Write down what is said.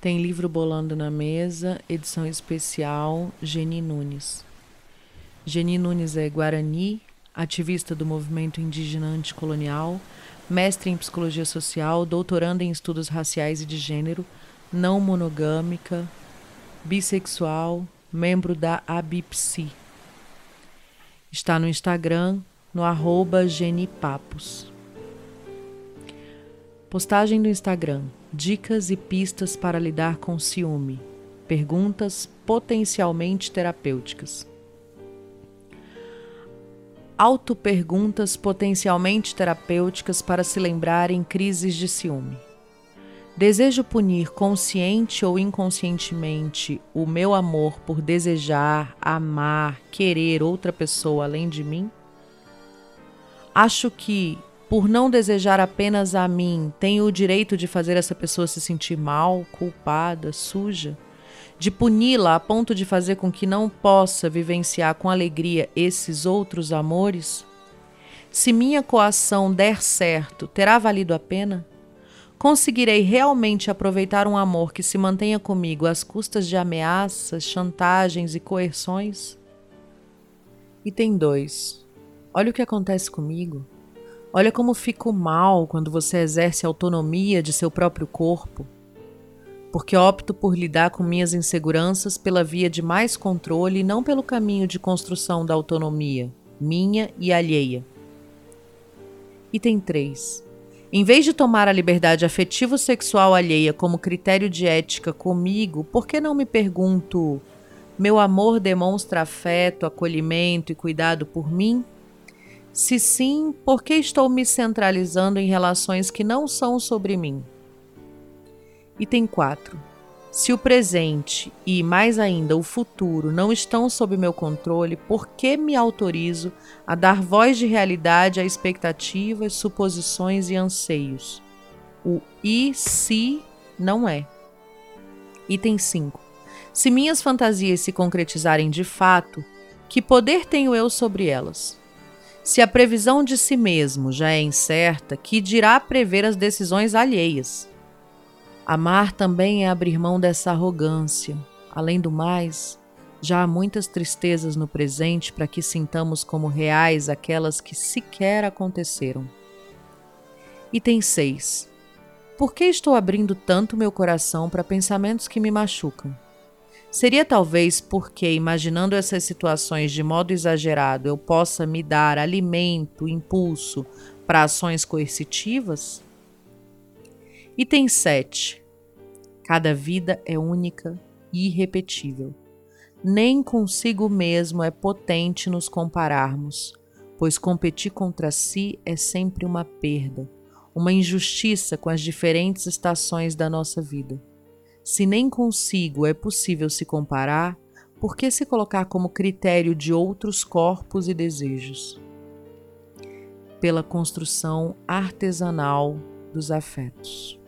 Tem livro Bolando na Mesa, edição especial, Geni Nunes. Geni Nunes é guarani, ativista do movimento indígena anticolonial, mestre em psicologia social, doutoranda em estudos raciais e de gênero, não monogâmica, bissexual, membro da ABIPSI. Está no Instagram, no arroba genipapos. Postagem do Instagram: Dicas e pistas para lidar com ciúme. Perguntas potencialmente terapêuticas. Autoperguntas potencialmente terapêuticas para se lembrar em crises de ciúme. Desejo punir consciente ou inconscientemente o meu amor por desejar, amar, querer outra pessoa além de mim? Acho que, por não desejar apenas a mim, tenho o direito de fazer essa pessoa se sentir mal, culpada, suja? De puni-la a ponto de fazer com que não possa vivenciar com alegria esses outros amores? Se minha coação der certo, terá valido a pena? Conseguirei realmente aproveitar um amor que se mantenha comigo às custas de ameaças, chantagens e coerções? Item 2. Olha o que acontece comigo. Olha como fico mal quando você exerce autonomia de seu próprio corpo. Porque opto por lidar com minhas inseguranças pela via de mais controle e não pelo caminho de construção da autonomia, minha e alheia. Item 3. Em vez de tomar a liberdade afetivo-sexual alheia como critério de ética comigo, por que não me pergunto: meu amor demonstra afeto, acolhimento e cuidado por mim? Se sim, por que estou me centralizando em relações que não são sobre mim? Item 4. Se o presente e, mais ainda, o futuro não estão sob meu controle, por que me autorizo a dar voz de realidade a expectativas, suposições e anseios? O e se não é. Item 5. Se minhas fantasias se concretizarem de fato, que poder tenho eu sobre elas? Se a previsão de si mesmo já é incerta, que dirá prever as decisões alheias? Amar também é abrir mão dessa arrogância. Além do mais, já há muitas tristezas no presente para que sintamos como reais aquelas que sequer aconteceram. Item 6. Por que estou abrindo tanto meu coração para pensamentos que me machucam? Seria talvez porque, imaginando essas situações de modo exagerado, eu possa me dar alimento, impulso para ações coercitivas? Item 7. Cada vida é única e irrepetível. Nem consigo mesmo é potente nos compararmos, pois competir contra si é sempre uma perda, uma injustiça com as diferentes estações da nossa vida. Se nem consigo é possível se comparar, por que se colocar como critério de outros corpos e desejos? Pela construção artesanal dos afetos.